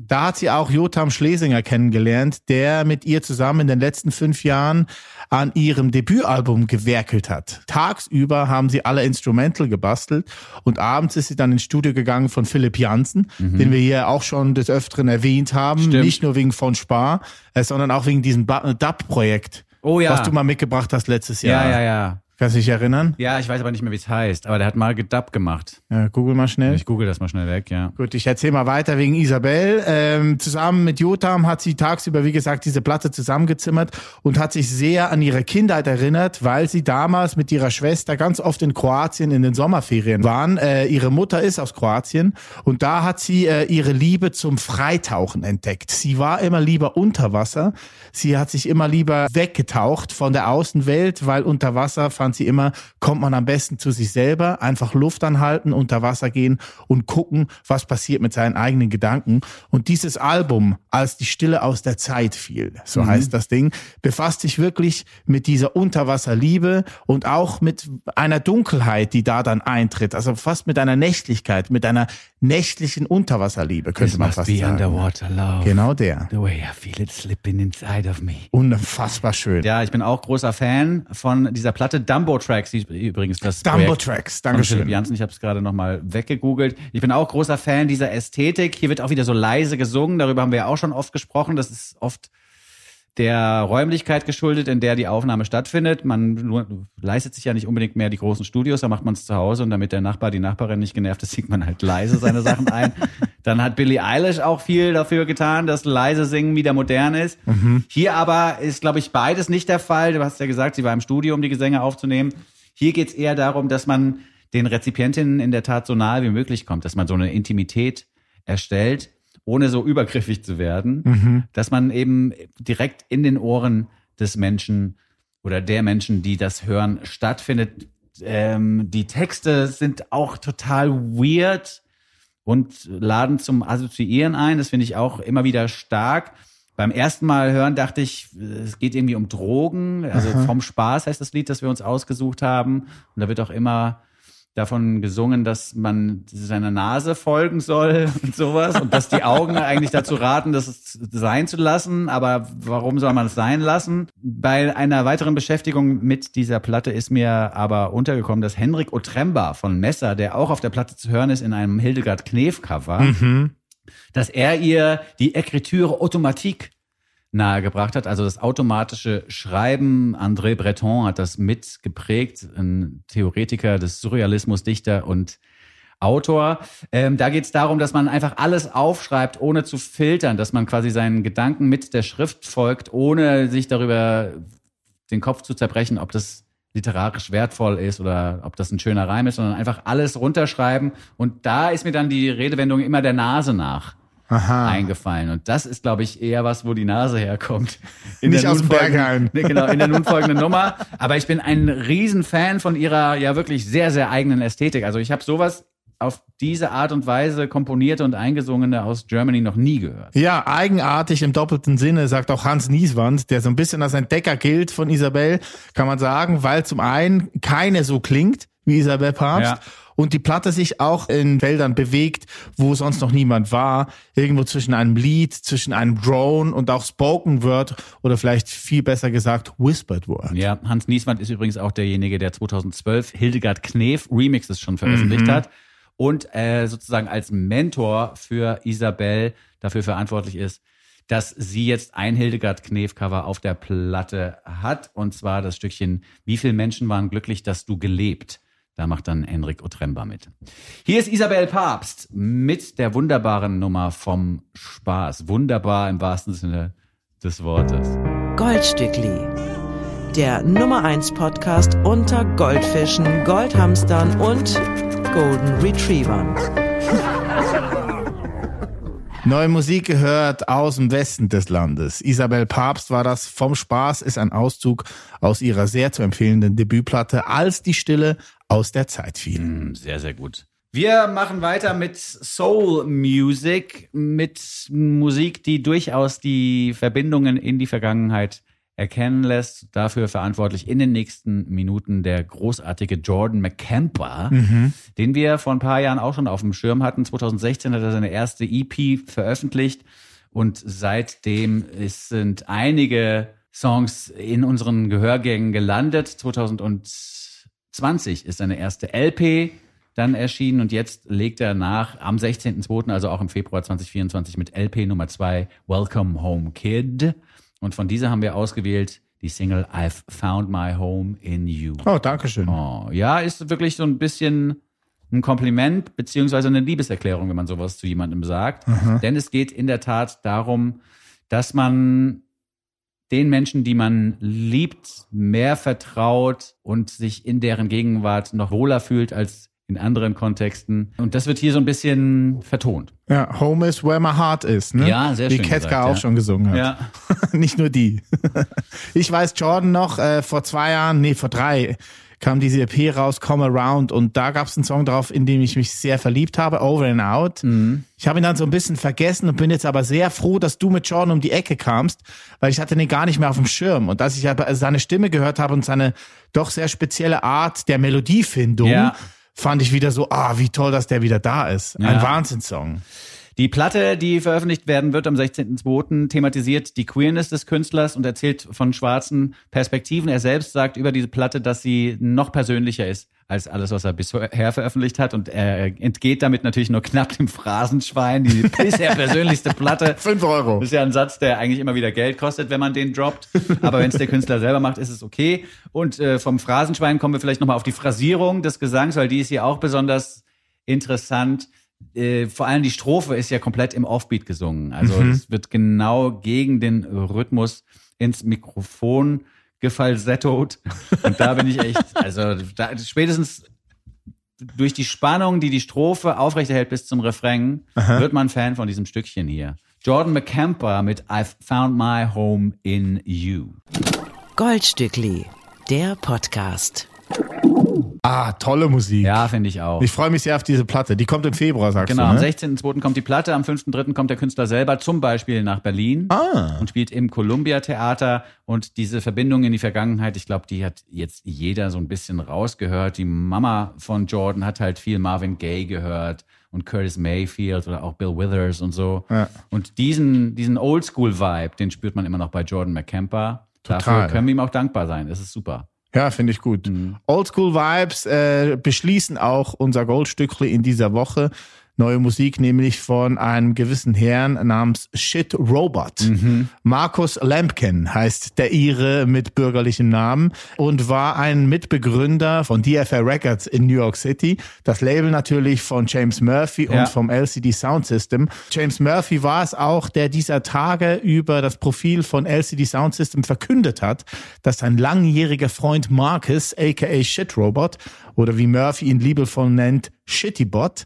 Da hat sie auch Jotam Schlesinger kennengelernt, der mit ihr zusammen in den letzten fünf Jahren an ihrem Debütalbum gewerkelt hat. Tagsüber haben sie alle Instrumental gebastelt und abends ist sie dann ins Studio gegangen von Philipp Jansen, den wir hier auch schon des Öfteren erwähnt haben. Stimmt. Nicht nur wegen von Spar, äh, sondern auch wegen diesem Ba- Dub-Projekt, Oh ja. was du mal mitgebracht hast letztes Jahr. ja, ja, ja. Kannst du dich erinnern? Ja, ich weiß aber nicht mehr, wie es heißt, aber der hat mal gedubbt gemacht. Ja, google mal schnell. Ich google das mal schnell weg, ja. Gut, ich erzähle mal weiter wegen Isabel. Ähm, zusammen mit Jotam hat sie tagsüber, wie gesagt, diese Platte zusammengezimmert und hat sich sehr an ihre Kindheit erinnert, weil sie damals mit ihrer Schwester ganz oft in Kroatien in den Sommerferien waren. Äh, ihre Mutter ist aus Kroatien und da hat sie äh, ihre Liebe zum Freitauchen entdeckt. Sie war immer lieber unter Wasser. Sie hat sich immer lieber weggetaucht von der Außenwelt, weil unter Wasser fand sie immer, kommt man am besten zu sich selber, einfach Luft anhalten, unter Wasser gehen und gucken, was passiert mit seinen eigenen Gedanken. Und dieses Album, als die Stille aus der Zeit fiel, so heißt das Ding, befasst sich wirklich mit dieser Unterwasserliebe und auch mit einer Dunkelheit, die da dann eintritt. Also fast mit einer Nächtlichkeit, mit einer nächtlichen Unterwasserliebe, könnte man fast sagen. underwater love. Genau der. The way I feel it slipping inside of me. Unfassbar schön. Ja, ich bin auch großer Fan von dieser Platte Dumbo Tracks, übrigens das Dumbo Projekt Tracks, Dankeschön. Jansen. Ich habe es gerade noch mal weggegoogelt. Ich bin auch großer Fan dieser Ästhetik. Hier wird auch wieder so leise gesungen. Darüber haben wir ja auch schon oft gesprochen. Das ist oft der Räumlichkeit geschuldet, in der die Aufnahme stattfindet. Man leistet sich ja nicht unbedingt mehr die großen Studios, da macht man es zu Hause und damit der Nachbar, die Nachbarin nicht genervt ist, singt man halt leise seine Sachen ein. Dann hat Billie Eilish auch viel dafür getan, dass leise Singen wieder modern ist. Hier aber ist, glaube ich, beides nicht der Fall. Du hast ja gesagt, sie war im Studio, um die Gesänge aufzunehmen. Hier geht es eher darum, dass man den Rezipientinnen in der Tat so nahe wie möglich kommt, dass man so eine Intimität erstellt, ohne so übergriffig zu werden, dass man eben direkt in den Ohren des Menschen oder der Menschen, die das hören, stattfindet. Ähm, die Texte sind auch total weird und laden zum Assoziieren ein. Das finde ich auch immer wieder stark. Beim ersten Mal hören dachte ich, es geht irgendwie um Drogen. Also vom Spaß heißt das Lied, das wir uns ausgesucht haben. Und da wird auch immer davon gesungen, dass man seiner Nase folgen soll und sowas und dass die Augen eigentlich dazu raten, das sein zu lassen. Aber warum soll man es sein lassen? Bei einer weiteren Beschäftigung mit dieser Platte ist mir aber untergekommen, dass Henrik Otremba von Messer, der auch auf der Platte zu hören ist in einem Hildegard Knef Cover, dass er ihr die Écriture Automatique nahegebracht hat. Also das automatische Schreiben. André Breton hat das mitgeprägt, ein Theoretiker des Surrealismus, Dichter und Autor. Ähm, da geht es darum, dass man einfach alles aufschreibt, ohne zu filtern, dass man quasi seinen Gedanken mit der Schrift folgt, ohne sich darüber den Kopf zu zerbrechen, ob das literarisch wertvoll ist oder ob das ein schöner Reim ist, sondern einfach alles runterschreiben. Und da ist mir dann die Redewendung immer der Nase nach. Aha. eingefallen. Und das ist, glaube ich, eher was, wo die Nase herkommt. In Nicht der aus dem Berghain. Nee, genau, in der nun folgenden Nummer. Aber ich bin ein Riesenfan von ihrer ja wirklich sehr, sehr eigenen Ästhetik. Also ich habe sowas auf diese Art und Weise komponierte und eingesungene aus Germany noch nie gehört. Ja, eigenartig im doppelten Sinne, sagt auch Hans Nieswand, der so ein bisschen als Entdecker gilt von Isabel, kann man sagen, weil zum einen keine so klingt wie Isabel Papst Ja. Und die Platte sich auch in Wäldern bewegt, wo sonst noch niemand war, irgendwo zwischen einem Lied, zwischen einem Drone und auch Spoken Word oder vielleicht viel besser gesagt Whispered Word. Ja, Hans Nieswand ist übrigens auch derjenige, der 2012 Hildegard Knef Remixes schon veröffentlicht hat und äh, sozusagen als Mentor für Isabel dafür verantwortlich ist, dass sie jetzt ein Hildegard Knef Cover auf der Platte hat und zwar das Stückchen Wie viele Menschen waren glücklich, dass du gelebt. Da macht dann Enrik Otremba mit. Hier ist Isabel Papst mit der wunderbaren Nummer vom Spaß. Wunderbar im wahrsten Sinne des Wortes. Goldstückli. Der Nummer 1 Podcast unter Goldfischen, Goldhamstern und Golden Retrievern. Neue Musik gehört aus dem Westen des Landes. Isabel Papst war das. Vom Spaß ist ein Auszug aus ihrer sehr zu empfehlenden Debütplatte Als die Stille aus der Zeit fiel. Mm, Sehr, sehr gut. Wir machen weiter mit Soul Music, mit Musik, die durchaus die Verbindungen in die Vergangenheit erkennen lässt. Dafür verantwortlich in den nächsten Minuten der großartige Jordan McCamper, den wir vor ein paar Jahren auch schon auf dem Schirm hatten. 2016 hat er seine erste EP veröffentlicht und seitdem ist, sind einige Songs in unseren Gehörgängen gelandet. 2020 ist seine erste LP dann erschienen und jetzt legt er nach am 16.02., also auch im Februar 2024 mit LP Nummer 2 Welcome Home Kid. Und von dieser haben wir ausgewählt die Single I've Found My Home in You. Oh, danke schön. Oh, ja, ist wirklich so ein bisschen ein Kompliment beziehungsweise eine Liebeserklärung, wenn man sowas zu jemandem sagt. Denn es geht in der Tat darum, dass man den Menschen, die man liebt, mehr vertraut und sich in deren Gegenwart noch wohler fühlt als in anderen Kontexten. Und das wird hier so ein bisschen vertont. Ja, Home is where my heart is, ne? Ja, sehr Wie schön Ketka gesagt, auch ja. schon gesungen hat. Ja. Nicht nur die. ich weiß, Jordan noch, äh, vor zwei Jahren, nee, vor drei, kam diese EP raus, Come Around, und da gab es einen Song drauf, in dem ich mich sehr verliebt habe, Over and Out. Mhm. Ich habe ihn dann so ein bisschen vergessen und bin jetzt aber sehr froh, dass du mit Jordan um die Ecke kamst, weil ich hatte ihn gar nicht mehr auf dem Schirm. Und als ich aber seine Stimme gehört habe und seine doch sehr spezielle Art der Melodiefindung, Ja. Fand ich wieder so, ah, wie toll, dass der wieder da ist. Ein Ja. Wahnsinnssong. Die Platte, die veröffentlicht werden wird am 16.02., thematisiert die Queerness des Künstlers und erzählt von schwarzen Perspektiven. Er selbst sagt über diese Platte, dass sie noch persönlicher ist als alles, was er bisher veröffentlicht hat. Und er entgeht damit natürlich nur knapp dem Phrasenschwein, die bisher persönlichste Platte. Fünf Euro. Das ist ja ein Satz, der eigentlich immer wieder Geld kostet, wenn man den droppt. Aber wenn es der Künstler selber macht, ist es okay. Und äh, vom Phrasenschwein kommen wir vielleicht nochmal auf die Phrasierung des Gesangs, weil die ist hier auch besonders interessant. Äh, vor allem die Strophe ist ja komplett im Offbeat gesungen. Also es wird genau gegen den Rhythmus ins Mikrofon gefalsettot. Und da bin ich echt, also da, spätestens durch die Spannung, die die Strophe aufrechterhält bis zum Refrain, wird man Fan von diesem Stückchen hier. Jordan McCamper mit I've Found My Home in You. Goldstückli, der Podcast. Ah, tolle Musik. Ja, finde ich auch. Ich freue mich sehr auf diese Platte. Die kommt im Februar, sagst Genau, du, am ne? 16.02. kommt die Platte, am 5.03. kommt der Künstler selber zum Beispiel nach Berlin Ah. und spielt im Columbia Theater. Und diese Verbindung in die Vergangenheit, ich glaube, die hat jetzt jeder so ein bisschen rausgehört. Die Mama von Jordan hat halt viel Marvin Gaye gehört und Curtis Mayfield oder auch Bill Withers und so. Ja. Und diesen, diesen Oldschool-Vibe, den spürt man immer noch bei Jordan McCamper. Dafür Total. können wir ihm auch dankbar sein. Das ist super. Ja, finde ich gut. Oldschool Vibes äh, beschließen auch unser Goldstückli in dieser Woche. Neue Musik, nämlich von einem gewissen Herrn namens Shit Robot. Markus Lampkin heißt der Ire mit bürgerlichem Namen und war ein Mitbegründer von DFA Records in New York City. Das Label natürlich von James Murphy Ja. und vom LCD Sound System. James Murphy war es auch, der dieser Tage über das Profil von LCD Sound System verkündet hat, dass sein langjähriger Freund Marcus, aka Shit Robot, oder wie Murphy ihn liebevoll nennt, Shittybot,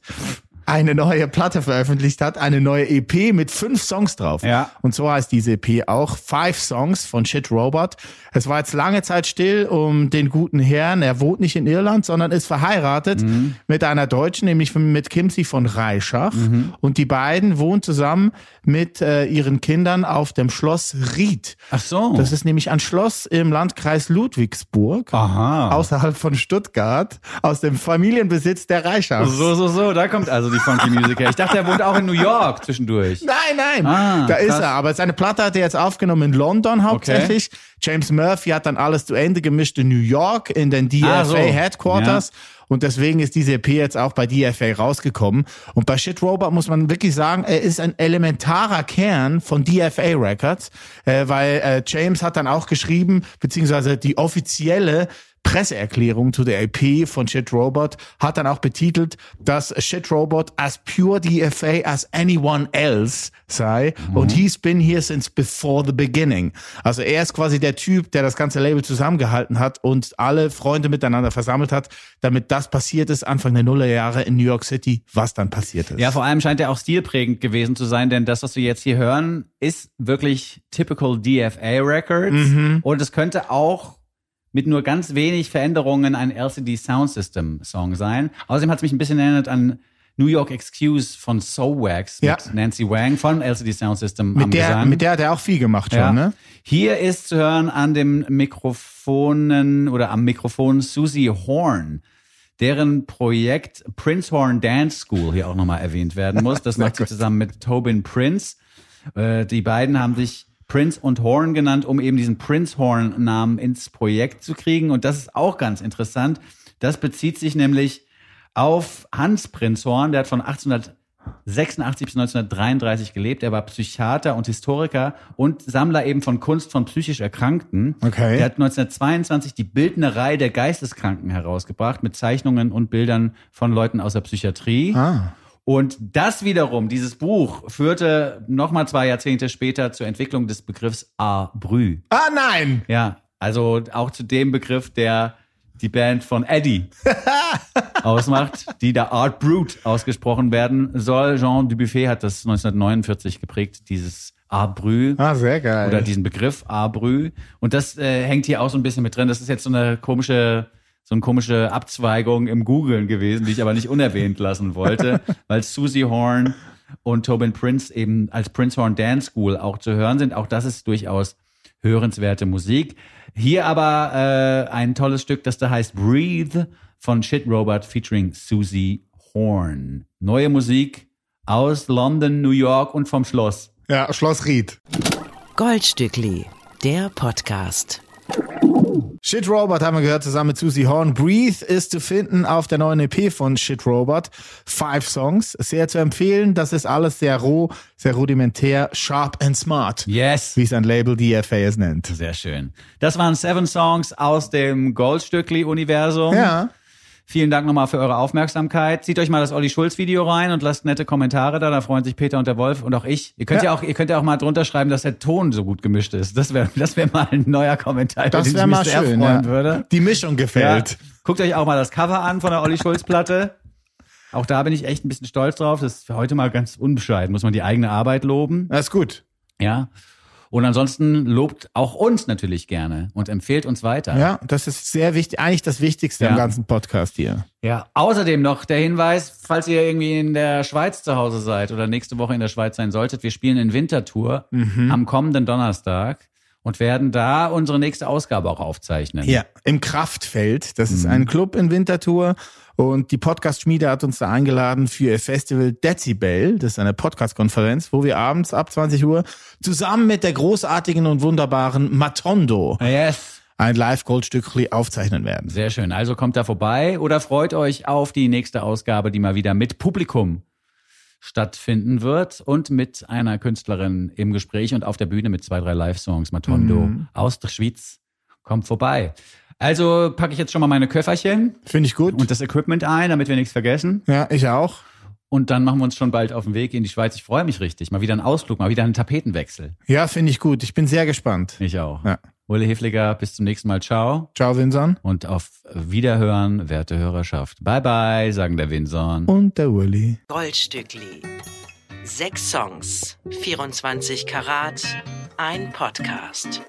eine neue Platte veröffentlicht hat, eine neue EP mit fünf Songs drauf. Ja. Und so heißt diese EP auch Five Songs von Shit Robot. Es war jetzt lange Zeit still um den guten Herrn. Er wohnt nicht in Irland, sondern ist verheiratet mit einer Deutschen, nämlich mit Kimsey von Reischach. Und die beiden wohnen zusammen mit äh, ihren Kindern auf dem Schloss Ried. Ach so. Das ist nämlich ein Schloss im Landkreis Ludwigsburg, Aha. außerhalb von Stuttgart, aus dem Familienbesitz der Reischachs. so, so, so, da kommt also die Funky Music her. Ich dachte, er wohnt auch in New York zwischendurch. Nein, nein, Ah, da ist krass. er. Aber seine Platte hat er jetzt aufgenommen in London hauptsächlich. James Murphy hat dann alles zu Ende gemischt in New York in den DFA Ah, so. Headquarters. Und deswegen ist diese EP jetzt auch bei DFA rausgekommen. Und bei Shit Robot muss man wirklich sagen, er ist ein elementarer Kern von DFA Records, äh, weil äh, James hat dann auch geschrieben, beziehungsweise die offizielle Presseerklärung zu der EP von Shit Robot hat dann auch betitelt, dass Shit Robot as pure DFA as anyone else sei und he's been here since before the beginning. Also er ist quasi der Typ, der das ganze Label zusammengehalten hat und alle Freunde miteinander versammelt hat, damit das passiert ist Anfang der Nullerjahre in New York City, was dann passiert ist. Ja, vor allem scheint er auch stilprägend gewesen zu sein, denn das, was wir jetzt hier hören, ist wirklich typical DFA Records und es könnte auch mit nur ganz wenig Veränderungen ein LCD Sound System Song sein. Außerdem hat es mich ein bisschen erinnert an New York Excuse von So Wax mit Ja. Nancy Wang von LCD Sound System mit der, Gesang. mit der hat er auch viel gemacht schon, Ja. ne? Hier ist zu hören an dem Mikrofonen oder am Mikrofon Susie Horn, deren Projekt Prince Horn Dance School hier auch nochmal erwähnt werden muss. Das macht sie zusammen mit Tobin Prince. Äh, die beiden haben sich Prince und Horn genannt, um eben diesen Prince Horn Namen ins Projekt zu kriegen. Und das ist auch ganz interessant. Das bezieht sich nämlich auf Hans Prinzhorn, der hat von 1886 bis 1933 gelebt. Er war Psychiater und Historiker und Sammler eben von Kunst von psychisch Erkrankten. Okay. Der hat 1922 die Bildnerei der Geisteskranken herausgebracht mit Zeichnungen und Bildern von Leuten aus der Psychiatrie. Ah. Und das wiederum, dieses Buch, führte nochmal zwei Jahrzehnte später zur Entwicklung des Begriffs Art Brü. Ah, nein! Ja, also auch zu dem Begriff, der die Band von Eddie ausmacht, die da Art Brute ausgesprochen werden soll. Jean Dubuffet hat das 1949 geprägt, dieses Art Brü. Ah, sehr geil. Oder diesen Begriff Abrü. Und das äh, hängt hier auch so ein bisschen mit drin. Das ist jetzt so eine komische, so eine komische Abzweigung im Googlen gewesen, die ich aber nicht unerwähnt lassen wollte, weil Susie Horn und Tobin Prince eben als Prince Horn Dance School auch zu hören sind. Auch das ist durchaus hörenswerte Musik. Hier aber äh, ein tolles Stück, das da heißt Breathe von Shit Robot featuring Susie Horn. Neue Musik aus London, New York und vom Schloss. ja, Schloss Ried. Goldstückli, der Podcast. Shit Robot haben wir gehört zusammen mit Susie Horn. Breathe ist zu finden auf der neuen EP von Shit Robot. Five Songs. Sehr zu empfehlen. Das ist alles sehr roh, sehr rudimentär, sharp and smart. Yes. Wie es ein Label DFA es nennt. Sehr schön. Das waren Seven Songs aus dem Goldstückli-Universum. Ja. Vielen Dank nochmal für eure Aufmerksamkeit. Zieht euch mal das Olli Schulz Video rein und lasst nette Kommentare da. Da freuen sich Peter und der Wolf und auch ich. Ihr könnt ja, Ja. auch, ihr könnt ja auch mal drunter schreiben, dass der Ton so gut gemischt ist. Das wäre, das wäre mal ein neuer Kommentar, Das den wäre mal sehr schön. freuen Ja. würde. Die Mischung gefällt. Ja. Guckt euch auch mal das Cover an von der Olli Schulz Platte. Auch da bin ich echt ein bisschen stolz drauf. Das ist für heute mal ganz unbescheiden. Muss man die eigene Arbeit loben. Das ist gut. Ja. Und ansonsten lobt auch uns natürlich gerne und empfehlt uns weiter. Ja, das ist sehr wichtig. Eigentlich das Wichtigste Ja. im ganzen Podcast hier. Ja, außerdem noch der Hinweis, falls ihr irgendwie in der Schweiz zu Hause seid oder nächste Woche in der Schweiz sein solltet, wir spielen in Wintertour am kommenden Donnerstag und werden da unsere nächste Ausgabe auch aufzeichnen. Ja, im Kraftfeld. Das ist ein Club in Winterthur. Und die Podcast-Schmiede hat uns da eingeladen für ihr Festival Dezibel. Das ist eine Podcast-Konferenz, wo wir abends ab 20 Uhr zusammen mit der großartigen und wunderbaren Matondo Yes. ein Live-Goldstückli aufzeichnen werden. Sehr schön. Also kommt da vorbei oder freut euch auf die nächste Ausgabe, die mal wieder mit Publikum stattfinden wird und mit einer Künstlerin im Gespräch und auf der Bühne mit zwei, drei Live-Songs. Matondo Mhm. aus der Schweiz kommt vorbei. Also packe ich jetzt schon mal meine Köfferchen Finde ich gut. und das Equipment ein, damit wir nichts vergessen. ja, ich auch. Und dann machen wir uns schon bald auf den Weg in die Schweiz. Ich freue mich richtig. Mal wieder ein Ausflug, mal wieder einen Tapetenwechsel. Ja, finde ich gut. Ich bin sehr gespannt. Ich auch. Ja. Ulle Hefliger, bis zum nächsten Mal. Ciao. Ciao, Vinson. Und auf Wiederhören, werte Hörerschaft. Bye bye, sagen der Winson. Und der Uli. Goldstückli. Sechs Songs, 24 Karat, ein Podcast.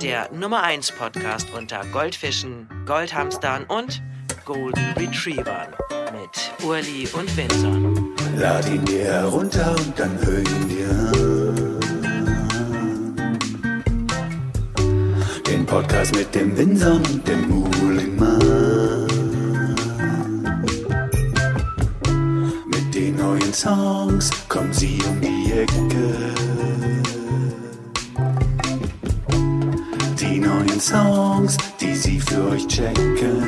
Der Nummer 1 Podcast unter Goldfischen, Goldhamstern und Golden Retrievern mit Urli und Vinson. Lad ihn dir herunter und dann hör ihn dir an. Den Podcast mit dem Winson und dem Muhlingmann. Mit den neuen Songs kommen sie um die Ecke. neuen Songs, die sie für euch checken.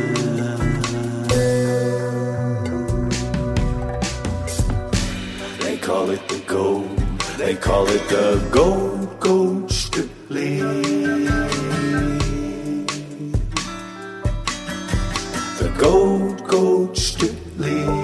They call it the gold, they call it the gold, gold Stückli. The gold, gold Stückli.